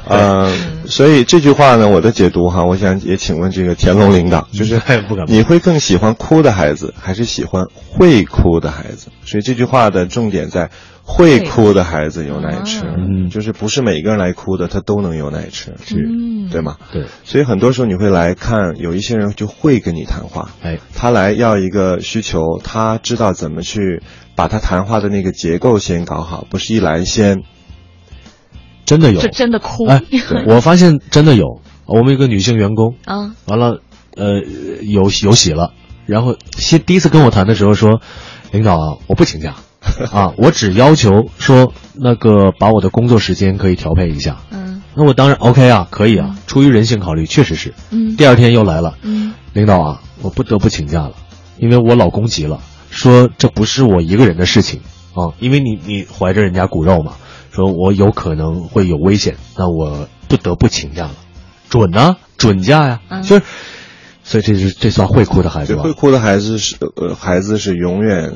呃，所以这句话呢，我的解读哈，我想也请问这个田龙领导，就是你会更喜欢哭的孩子，还是喜欢会哭的孩子？所以这句话的重点在会哭的孩子有奶吃，嗯。就是不是每个人来哭的他都能有奶吃，嗯。对吗？对，所以很多时候你会来看，有一些人就会跟你谈话，哎，他来要一个需求，他知道怎么去把他谈话的那个结构先搞好，不是一来先。真的有，就真的哭。哎，我发现真的有，我们有个女性员工啊，完了，呃，有有喜了，然后先第一次跟我谈的时候说，领导啊，我不请假，啊，我只要求说那个把我的工作时间可以调配一下。嗯，那我当然 OK 啊，可以啊，出于人性考虑，确实是。嗯，第二天又来了，嗯，领导啊，我不得不请假了，因为我老公急了，说这不是我一个人的事情啊，因为你你怀着人家骨肉嘛。说我有可能会有危险，那我不得不请假了，准呢，准假呀，嗯、就是，所以这是这算会哭的孩子吧？会哭的孩子是呃，孩子是永远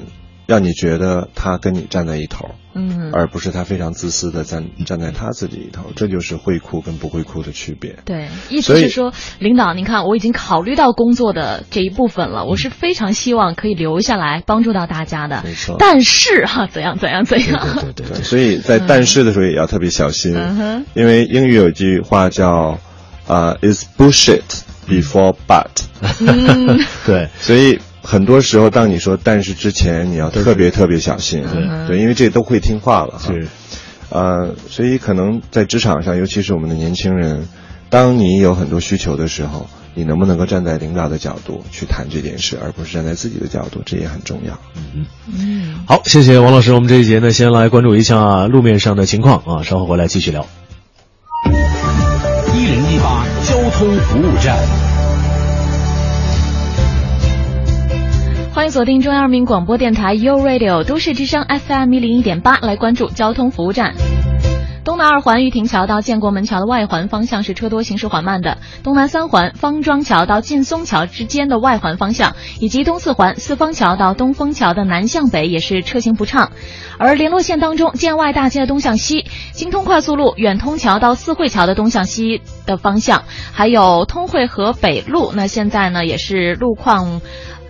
让你觉得他跟你站在一头，嗯，而不是他非常自私的站站在他自己一头，这就是会哭跟不会哭的区别。对，意思是说，领导，您看我已经考虑到工作的这一部分了，我是非常希望可以留下来帮助到大家的。没错，但是哈，怎样怎样怎样？对对对，所以在但是的时候也要特别小心，嗯、因为英语有一句话叫啊、uh, "is bullshit before but"，嗯，对，所以。很多时候，当你说“但是”之前，你要特别特别小心，对对，因为这都会听话了，是，呃，所以可能在职场上，尤其是我们的年轻人，当你有很多需求的时候，你能不能够站在领导的角度去谈这件事，而不是站在自己的角度，这也很重要。嗯嗯，好，谢谢王老师。我们这一节呢，先来关注一下路面上的情况啊，稍后回来继续聊。一零一八交通服务站。欢迎锁定中央人民广播电台 u Radio 都市之声 FM 一零一点八，来关注交通服务站。东南二环玉亭桥到建国门桥的外环方向是车多行驶缓慢的，东南三环方庄桥到劲松桥之间的外环方向，以及东四环四方桥到东风桥的南向北也是车行不畅。而联络线当中，建外大街的东向西、京通快速路远通桥到四惠桥的东向西的方向，还有通惠河北路，那现在呢也是路况。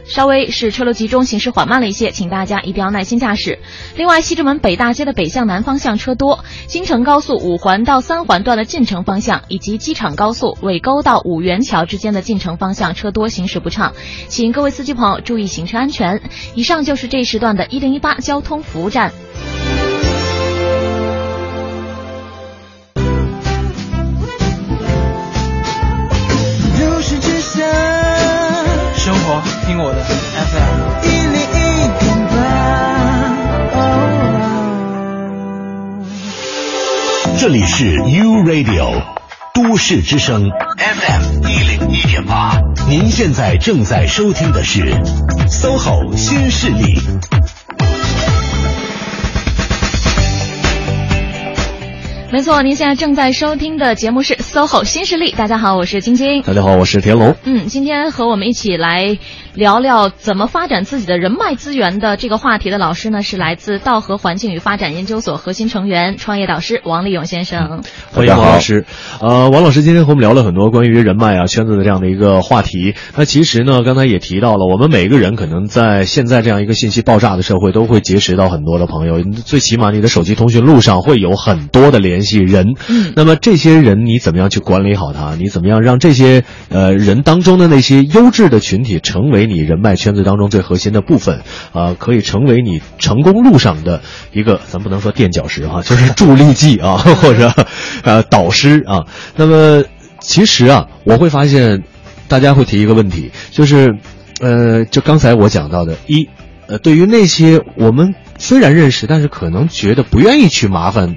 稍微是车流集中，行驶缓慢了一些，请大家一定要耐心驾驶。另外，西直门北大街的北向南方向车多，京承高速五环到三环段的进城方向，以及机场高速尾沟到五元桥之间的进城方向车多，行驶不畅，请各位司机朋友注意行车安全。以上就是这一时段的一零一八交通服务站。我的 FM 一零一点八。这里是 U Radio 都市之声 FM 一零一点八，您现在正在收听的是 SOHO 新势力。没错，您现在正在收听的节目是 SOHO 新势力。大家好，我是晶晶。大家好，我是田龙。嗯，今天和我们一起来聊聊怎么发展自己的人脉资源的这个话题的老师呢，是来自道和环境与发展研究所核心成员、创业导师王立勇先生。欢迎王老师。呃，王老师今天和我们聊了很多关于人脉啊、圈子的这样的一个话题。那其实呢，刚才也提到了，我们每个人可能在现在这样一个信息爆炸的社会，都会结识到很多的朋友。最起码你的手机通讯录上会有很多的联系人。嗯。那么这些人你怎么样去管理好他？你怎么样让这些呃人当中的那些优质的群体成为给你人脉圈子当中最核心的部分？啊、呃，可以成为你成功路上的一个，咱不能说垫脚石哈、啊，就是助力剂啊，或者呃导师啊。那么其实啊，我会发现大家会提一个问题，就是呃，就刚才我讲到的，一呃，对于那些我们虽然认识，但是可能觉得不愿意去麻烦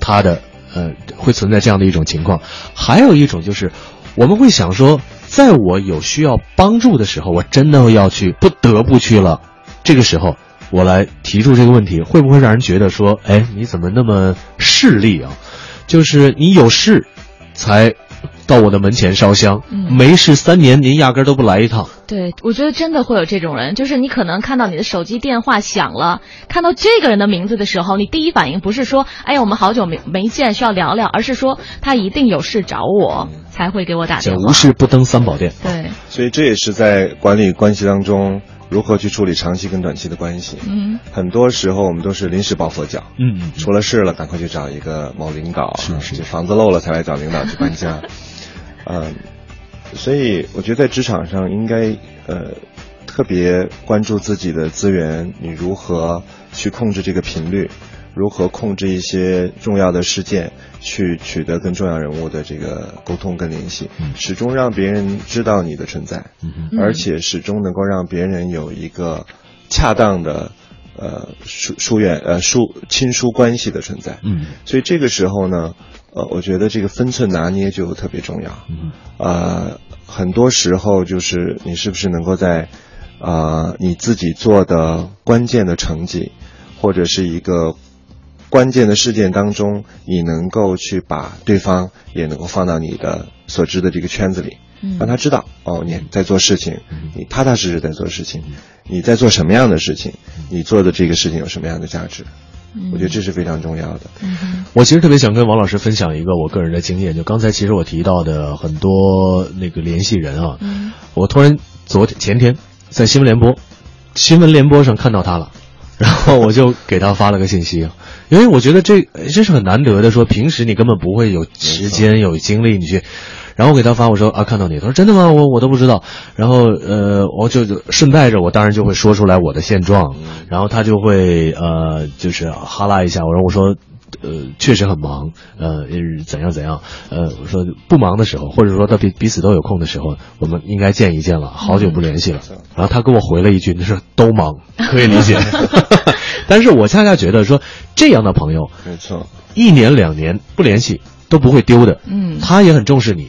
他的。呃，会存在这样的一种情况，还有一种就是，我们会想说，在我有需要帮助的时候，我真的要去，不得不去了。这个时候，我来提出这个问题，会不会让人觉得说，哎，你怎么那么势利啊？就是你有事，才到我的门前烧香，嗯、没事三年您压根都不来一趟。对，我觉得真的会有这种人，就是你可能看到你的手机电话响了，看到这个人的名字的时候，你第一反应不是说，哎呀，我们好久没没见，需要聊聊，而是说他一定有事找我，才会给我打电话。无事不登三宝殿。对，所以这也是在管理关系当中。如何去处理长期跟短期的关系？嗯，很多时候我们都是临时抱佛脚。嗯嗯，出了事了，赶快去找一个某领导。是是，就房子漏了才来找领导去搬家。嗯，所以我觉得在职场上应该呃特别关注自己的资源，你如何去控制这个频率，如何控制一些重要的事件，去取得跟重要人物的这个沟通跟联系，始终让别人知道你的存在，而且始终能够让别人有一个恰当的呃疏疏远呃疏亲疏关系的存在。嗯，所以这个时候呢，呃，我觉得这个分寸拿捏就特别重要。嗯，呃，很多时候就是你是不是能够在啊、呃你自己做的关键的成绩，或者是一个关键的事件当中，你能够去把对方也能够放到你的所知的这个圈子里，嗯让他知道哦你在做事情，你踏踏实实在做事情，你在做什么样的事情，你做的这个事情有什么样的价值，我觉得这是非常重要的。我其实特别想跟王老师分享一个我个人的经验，就刚才其实我提到的很多那个联系人啊，嗯我突然昨天前天在新闻联播新闻联播上看到他了，然后我就给他发了个信息，因为我觉得这这是很难得的，说平时你根本不会有时间有精力你去。然后我给他发，我说啊，看到你，他说真的吗？我我都不知道。然后呃，我就就顺带着，我当然就会说出来我的现状，然后他就会呃，就是哈拉一下。我说我说呃，确实很忙，呃，怎样怎样，呃，我说不忙的时候，或者说他彼彼此都有空的时候，我们应该见一见了，好久不联系了。然后他给我回了一句，他说都忙，可以理解。但是我恰恰觉得说，这样的朋友，没错，一年两年不联系都不会丢的，嗯他也很重视你，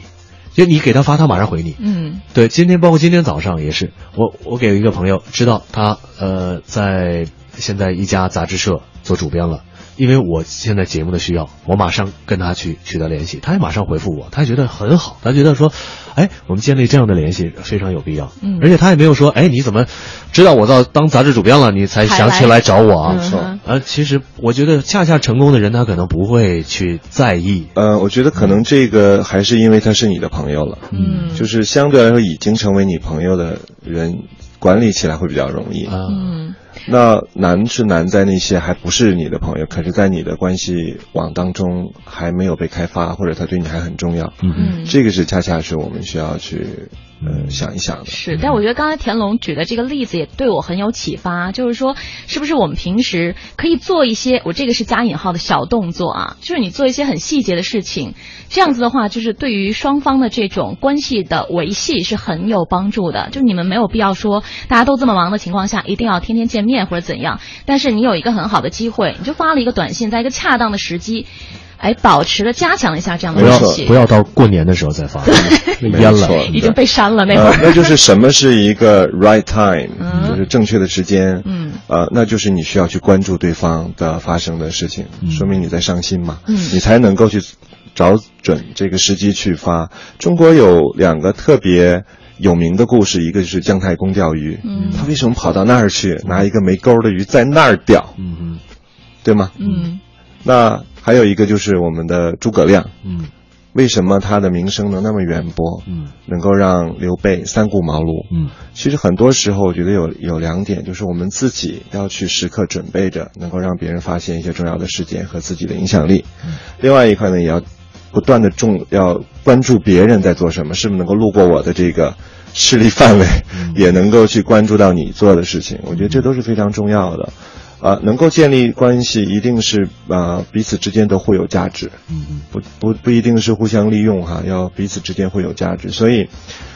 就你给他发，他马上回你。嗯。对，今天包括今天早上也是，我我给一个朋友知道他呃在现在一家杂志社做主编了，因为我现在节目的需要，我马上跟他去取得联系，他也马上回复我，他觉得很好，他觉得说，哎，我们建立这样的联系非常有必要，嗯。而且他也没有说，哎，你怎么知道我到当杂志主编了，你才想起来找我啊？嗯。哼呃，其实我觉得恰恰成功的人，他可能不会去在意，呃，我觉得可能这个还是因为他是你的朋友了，嗯。就是相对来说已经成为你朋友的人，管理起来会比较容易。啊嗯那难是难在那些还不是你的朋友，可是在你的关系网当中还没有被开发，或者他对你还很重要。嗯嗯这个是恰恰是我们需要去呃想一想。是，但我觉得刚才田龙举的这个例子也对我很有启发，就是说，是不是我们平时可以做一些，我这个是加引号的小动作啊，就是你做一些很细节的事情，这样子的话，就是对于双方的这种关系的维系是很有帮助的。就你们没有必要说大家都这么忙的情况下，一定要天天见面或者怎样，但是你有一个很好的机会，你就发了一个短信，在一个恰当的时机。哎，保持了加强一下这样的不要，不要到过年的时候再发，淹了。已经被删了那会呃儿，，那就是什么是一个 right time，、嗯就是正确的时间。嗯，呃，那就是你需要去关注对方的发生的事情，说明你在上心嘛，嗯你才能够去找准这个时机去发。中国有两个特别。有名的故事，一个就是姜太公钓鱼，嗯他为什么跑到那儿去，拿一个没钩的鱼在那儿钓，嗯嗯对吗？嗯那还有一个就是我们的诸葛亮，嗯为什么他的名声能那么远播？嗯能够让刘备三顾茅庐。嗯，其实很多时候，我觉得有有两点，就是我们自己要去时刻准备着，能够让别人发现一些重要的事件和自己的影响力。另外一块呢，也要不断的重要关注别人在做什么，是不是能够路过我的这个势力范围，也能够去关注到你做的事情。我觉得这都是非常重要的。啊，能够建立关系，一定是啊、彼此之间都互有价值。嗯不不不一定是互相利用哈，要彼此之间会有价值。所以，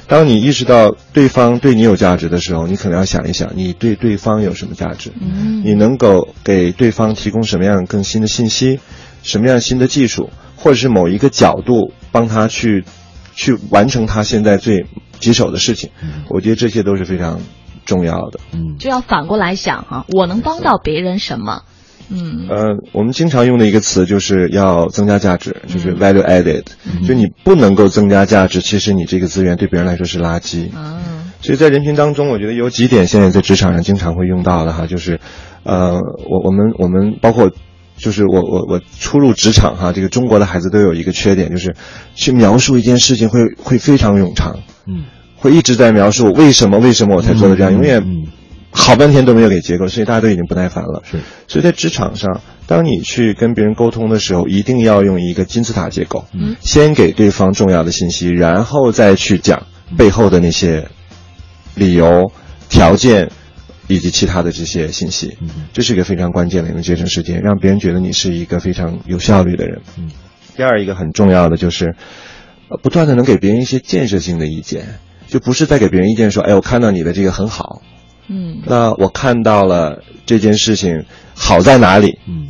当你意识到对方对你有价值的时候，你可能要想一想，你对对方有什么价值？嗯你能够给对方提供什么样更新的信息，什么样新的技术，或者是某一个角度帮他去去完成他现在最棘手的事情。我觉得这些都是非常重要的。嗯就要反过来想哈，我能帮到别人什么？嗯呃，我们经常用的一个词就是要增加价值，就是嗯 value added，、就你不能够增加价值，其实你这个资源对别人来说是垃圾。嗯所以在人群当中，我觉得有几点现在在职场上经常会用到的哈，就是，呃，我我们我们包括。就是我我我初入职场哈，这个中国的孩子都有一个缺点，就是去描述一件事情会会非常冗长，嗯，会一直在描述为什么为什么我才做的这样，嗯永远嗯好半天都没有给结果，所以大家都已经不耐烦了。是，所以在职场上，当你去跟别人沟通的时候，一定要用一个金字塔结构，嗯。先给对方重要的信息，然后再去讲背后的那些理由、条件，以及其他的这些信息，这是一个非常关键的，能节省时间，让别人觉得你是一个非常有效率的人。嗯，第二一个很重要的就是，呃不断的能给别人一些建设性的意见，就不是在给别人意见说，哎，我看到你的这个很好，嗯那我看到了这件事情好在哪里？嗯，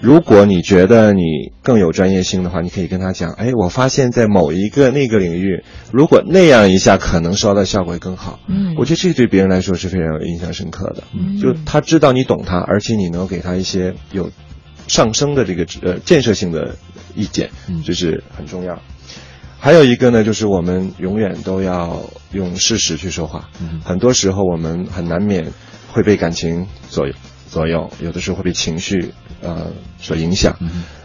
如果你觉得你更有专业性的话，你可以跟他讲，哎，我发现在某一个那个领域，如果那样一下，可能收到效果会更好。嗯我觉得这对别人来说是非常有印象深刻的。嗯就他知道你懂他，而且你能给他一些有上升的这个呃建设性的意见，嗯这是很重要。还有一个呢，就是我们永远都要用事实去说话。很多时候我们很难免会被感情左右左右，有的时候会被情绪呃所影响。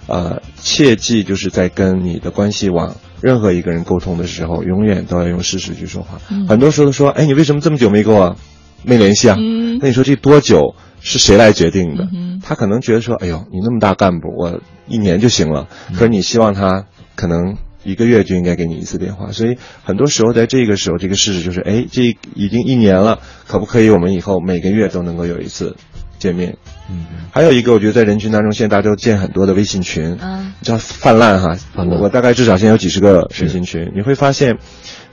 呃，切记就是在跟你的关系网任何一个人沟通的时候，永远都要用事实去说话。嗯很多时候都说，哎，你为什么这么久没跟我没联系啊？嗯那你说这多久是谁来决定的？他可能觉得说，哎呦，你那么大干部，我一年就行了。可是你希望他可能一个月就应该给你一次电话，所以很多时候在这个时候，这个事实就是，哎，这已经一年了，可不可以我们以后每个月都能够有一次见面？嗯，还有一个，我觉得在人群当中，现在大家都建很多的微信群，嗯你知道泛滥哈，我我大概至少现在有几十个微信群，你会发现，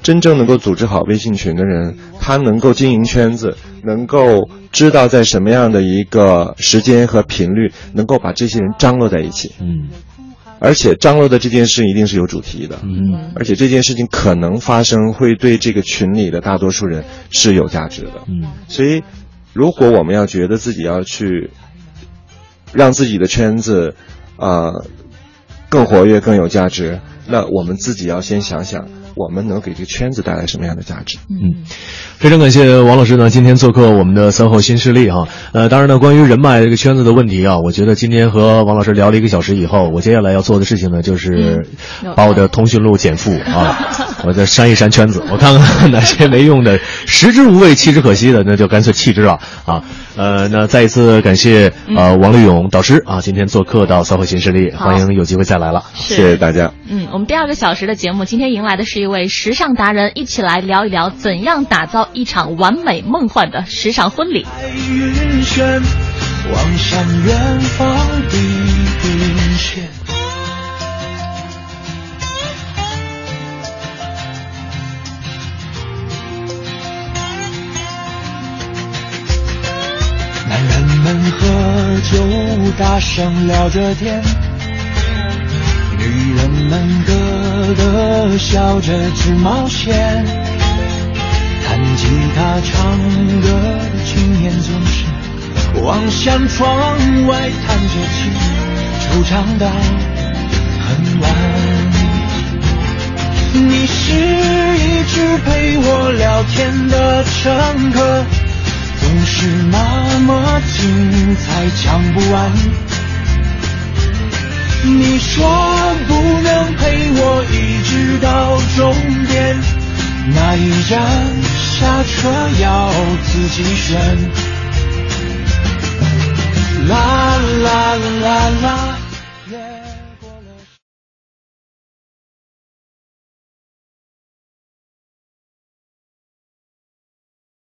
真正能够组织好微信群的人，他能够经营圈子，能够知道在什么样的一个时间和频率，能够把这些人张罗在一起。嗯，而且张罗的这件事一定是有主题的。嗯，而且这件事情可能发生，会对这个群里的大多数人是有价值的。嗯，所以，如果我们要觉得自己要去让自己的圈子啊、呃更活跃、更有价值，那我们自己要先想想，我们能给这个圈子带来什么样的价值。嗯，非常感谢王老师呢，今天做客我们的三后新势力哈。呃，当然呢，关于人脉这个圈子的问题啊，我觉得今天和王老师聊了一个小时以后，我接下来要做的事情呢，就是嗯把我的通讯录减负 啊，我再删一删圈子，我看看哪些没用的、食之无味、弃之可惜的，那就干脆弃之了啊。呃，那再一次感谢呃王立勇导师啊，今天做客到三后新势力，欢迎有机会再来了，谢谢大家。嗯，我们第二个小时的节目今天迎来的是一位时尚达人，一起来聊一聊怎样打造一场完美梦幻的时尚婚礼。男人们喝酒，大声聊着天；女人们咯咯笑着去冒险。弹吉他唱歌的青年总是望向窗外弹着琴，惆怅到很晚。你是一直陪我聊天的乘客，总是那么精彩，讲不完。你说不能陪我一直到终点那一站下车要自己选。啦啦啦啦啦